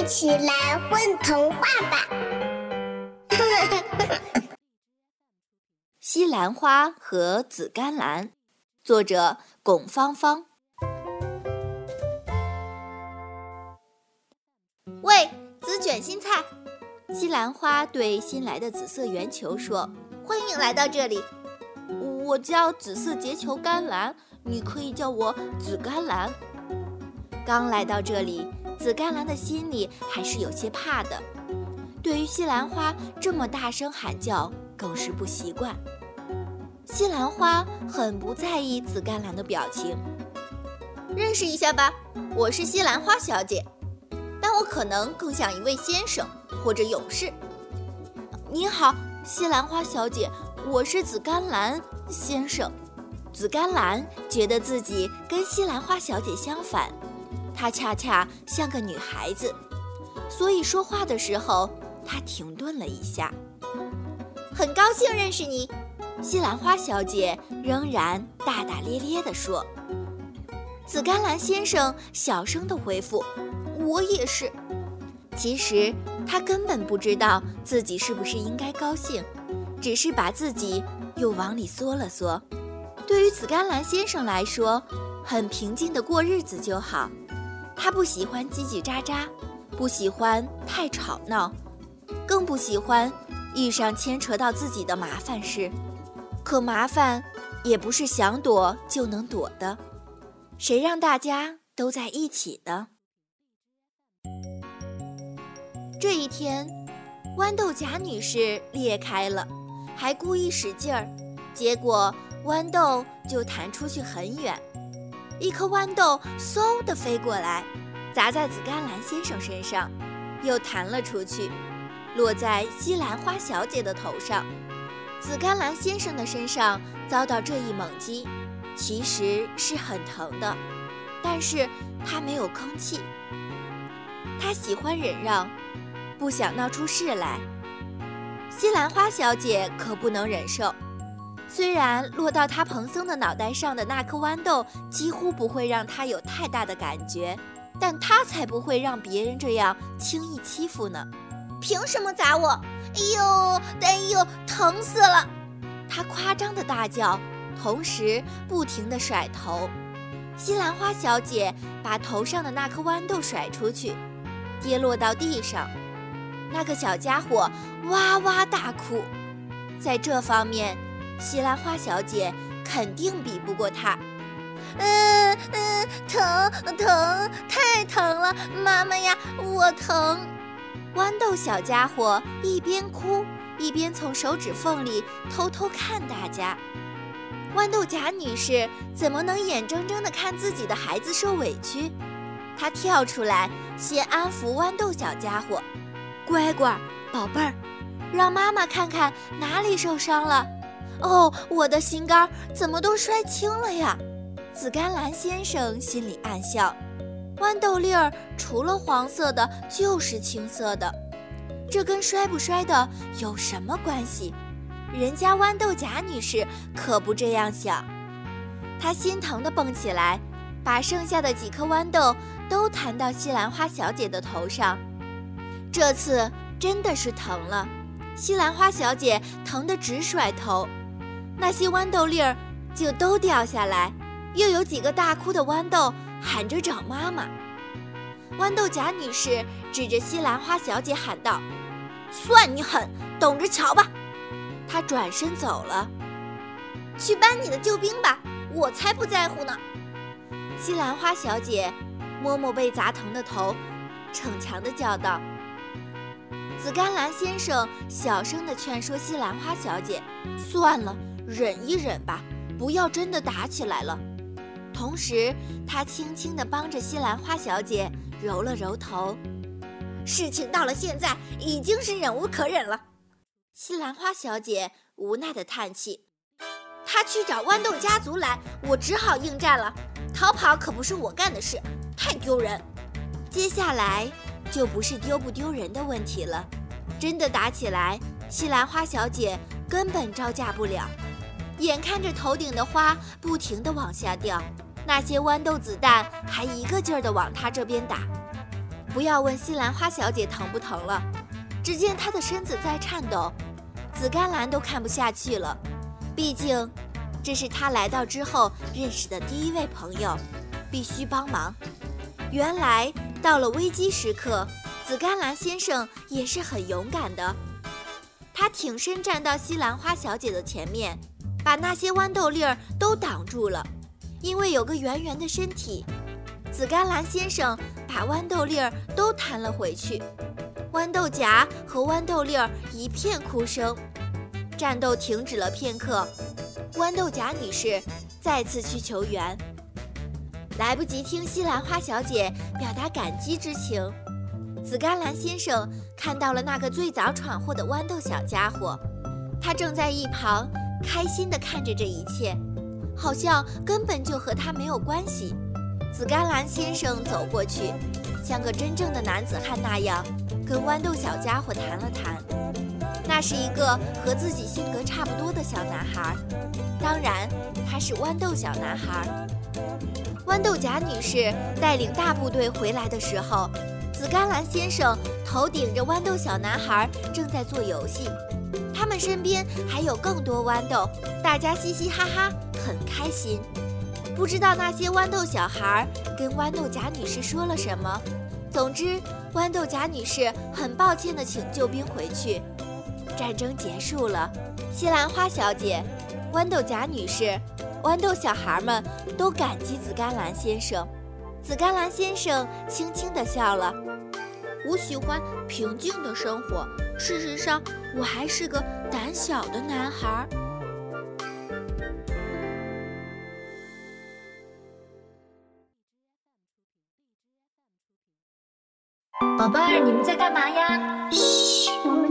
一起来混童话吧！西兰花和紫甘蓝，作者巩芳芳。喂，紫卷心菜！西兰花对新来的紫色圆球说：“欢迎来到这里，我叫紫色结球甘蓝，你可以叫我紫甘蓝。”刚来到这里，紫甘蓝的心里还是有些怕的，对于西兰花这么大声喊叫，更是不习惯。西兰花很不在意紫甘蓝的表情。认识一下吧，我是西兰花小姐，但我可能更像一位先生或者勇士。你好，西兰花小姐，我是紫甘蓝先生。紫甘蓝觉得自己跟西兰花小姐相反。她恰恰像个女孩子，所以说话的时候，她停顿了一下。很高兴认识你，西兰花小姐仍然大大咧咧地说。紫甘蓝先生小声地回复：“我也是。”其实他根本不知道自己是不是应该高兴，只是把自己又往里缩了缩。对于紫甘蓝先生来说，很平静地过日子就好。他不喜欢叽叽喳喳，不喜欢太吵闹，更不喜欢遇上牵扯到自己的麻烦事。可麻烦也不是想躲就能躲的，谁让大家都在一起的？这一天，豌豆荚女士裂开了，还故意使劲儿，结果豌豆就弹出去很远。一颗豌豆嗖地飞过来，砸在紫甘蓝先生身上，又弹了出去，落在西兰花小姐的头上。紫甘蓝先生的身上遭到这一猛击，其实是很疼的，但是他没有吭气。他喜欢忍让，不想闹出事来。西兰花小姐可不能忍受。虽然落到他蓬松的脑袋上的那颗豌豆几乎不会让他有太大的感觉，但他才不会让别人这样轻易欺负呢！凭什么砸我？哎呦，哎呦，疼死了！他夸张的大叫，同时不停地甩头。西兰花小姐把头上的那颗豌豆甩出去，跌落到地上。那个小家伙哇哇大哭。在这方面。西兰花小姐肯定比不过他。嗯嗯，疼疼，太疼了，妈妈呀，我疼！豌豆小家伙一边哭一边从手指缝里偷偷看大家。豌豆荚女士怎么能眼睁睁地看自己的孩子受委屈？她跳出来先安抚豌豆小家伙：“乖乖，宝贝儿，让妈妈看看哪里受伤了。”哦，我的心肝怎么都摔青了呀！紫甘蓝先生心里暗笑。豌豆粒儿除了黄色的，就是青色的，这跟摔不摔的有什么关系？人家豌豆荚女士可不这样想。她心疼地蹦起来，把剩下的几颗豌豆都弹到西兰花小姐的头上。这次真的是疼了，西兰花小姐疼得直甩头。那些豌豆粒儿就都掉下来，又有几个大哭的豌豆喊着找妈妈。豌豆荚女士指着西兰花小姐喊道：“算你狠，等着瞧吧！”她转身走了。去搬你的救兵吧，我才不在乎呢。西兰花小姐摸摸被砸疼的头，逞强地叫道：“紫甘蓝先生，小声地劝说西兰花小姐，算了。”忍一忍吧，不要真的打起来了。同时，他轻轻地帮着西兰花小姐揉了揉头。事情到了现在，已经是忍无可忍了。西兰花小姐无奈地叹气：“他去找豌豆家族来，我只好应战了。逃跑可不是我干的事，太丢人。接下来就不是丢不丢人的问题了。真的打起来，西兰花小姐根本招架不了。”眼看着头顶的花不停地往下掉，那些豌豆子弹还一个劲儿地往他这边打。不要问西兰花小姐疼不疼了，只见她的身子在颤抖。紫甘蓝都看不下去了，毕竟这是她来到之后认识的第一位朋友，必须帮忙。原来到了危机时刻，紫甘蓝先生也是很勇敢的。他挺身站到西兰花小姐的前面，把那些豌豆粒儿都挡住了。因为有个圆圆的身体，紫甘蓝先生把豌豆粒儿都弹了回去。豌豆荚和豌豆粒儿一片哭声。战斗停止了片刻，豌豆荚女士再次去求援，来不及听西兰花小姐表达感激之情。紫甘蓝先生看到了那个最早闯祸的豌豆小家伙，他正在一旁开心地看着这一切，好像根本就和他没有关系。紫甘蓝先生走过去，像个真正的男子汉那样，跟豌豆小家伙谈了谈。那是一个和自己性格差不多的小男孩，当然他是豌豆小男孩。豌豆荚女士带领大部队回来的时候。紫甘蓝先生头顶着豌豆小男孩，正在做游戏。他们身边还有更多豌豆，大家嘻嘻哈哈，很开心。不知道那些豌豆小孩儿跟豌豆荚女士说了什么。总之，豌豆荚女士很抱歉地请救兵回去。战争结束了，西兰花小姐、豌豆荚女士、豌豆小孩们都感激紫甘蓝先生。紫甘蓝先生轻轻地笑了。我喜欢平静的生活。事实上，我还是个胆小的男孩。宝贝儿，你们在干嘛呀？嘘。